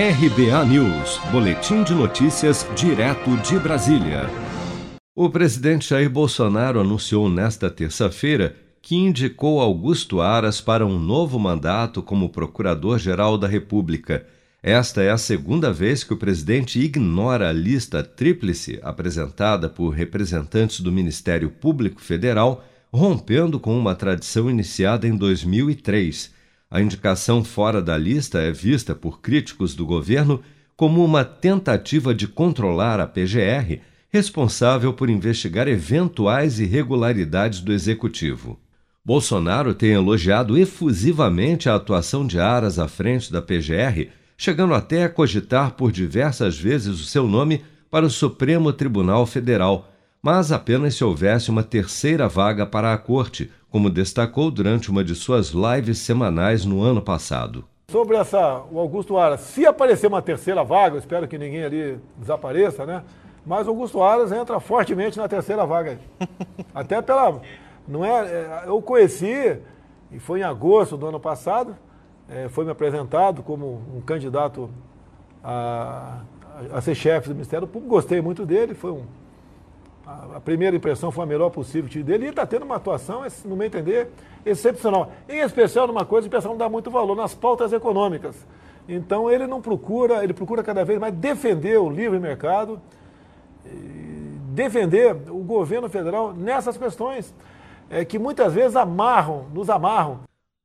RBA News, Boletim de Notícias, direto de Brasília. O presidente Jair Bolsonaro anunciou nesta terça-feira que indicou Augusto Aras para um novo mandato como Procurador-Geral da República. Esta é a segunda vez que o presidente ignora a lista tríplice apresentada por representantes do Ministério Público Federal, rompendo com uma tradição iniciada em 2003. A indicação fora da lista é vista por críticos do governo como uma tentativa de controlar a PGR, responsável por investigar eventuais irregularidades do executivo. Bolsonaro tem elogiado efusivamente a atuação de Aras à frente da PGR chegando até a cogitar por diversas vezes o seu nome para o Supremo Tribunal Federal, mas apenas se houvesse uma terceira vaga para a corte, como destacou durante uma de suas lives semanais no ano passado. Sobre essa, o Augusto Aras, se aparecer uma terceira vaga, eu espero que ninguém ali desapareça, né? Mas o Augusto Aras entra fortemente na terceira vaga. Até pela. Não é, é eu conheci, e foi em agosto do ano passado, é, foi me apresentado como um candidato a, a, ser chefe do Ministério Público. Gostei muito dele, foi um, a, primeira impressão foi a melhor possível dele. E ele está tendo uma atuação, no meu entender, excepcional. Em especial numa coisa que o pessoal não dá muito valor, nas pautas econômicas. Então ele não procura, ele procura cada vez mais defender o livre mercado, defender o governo federal nessas questões é, que muitas vezes amarram, nos amarram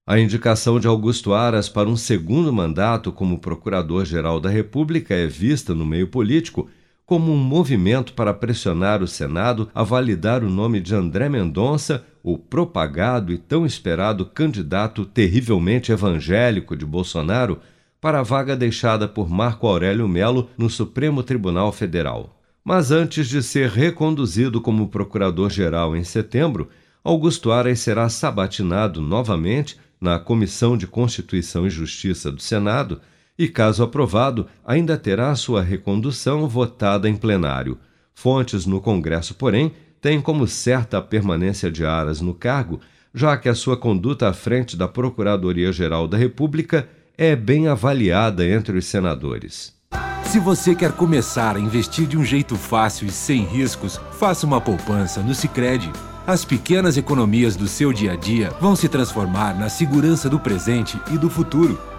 a indicação de Augusto Aras para um segundo mandato como Procurador-Geral da República é vista no meio político como um movimento para pressionar o Senado a validar o nome de André Mendonça, o propagado e tão esperado candidato terrivelmente evangélico de Bolsonaro, para a vaga deixada por Marco Aurélio Melo no Supremo Tribunal Federal. Mas antes de ser reconduzido como procurador-geral em setembro, Augusto Aras será sabatinado novamente na Comissão de Constituição e Justiça do Senado e, caso aprovado, ainda terá sua recondução votada em plenário. Fontes no Congresso, porém, têm como certa a permanência de Aras no cargo, já que a sua conduta à frente da Procuradoria-Geral da República é bem avaliada entre os senadores. Se você quer começar a investir de um jeito fácil e sem riscos, faça uma poupança no Sicredi as pequenas economias do seu dia a dia vão se transformar na segurança do presente e do futuro.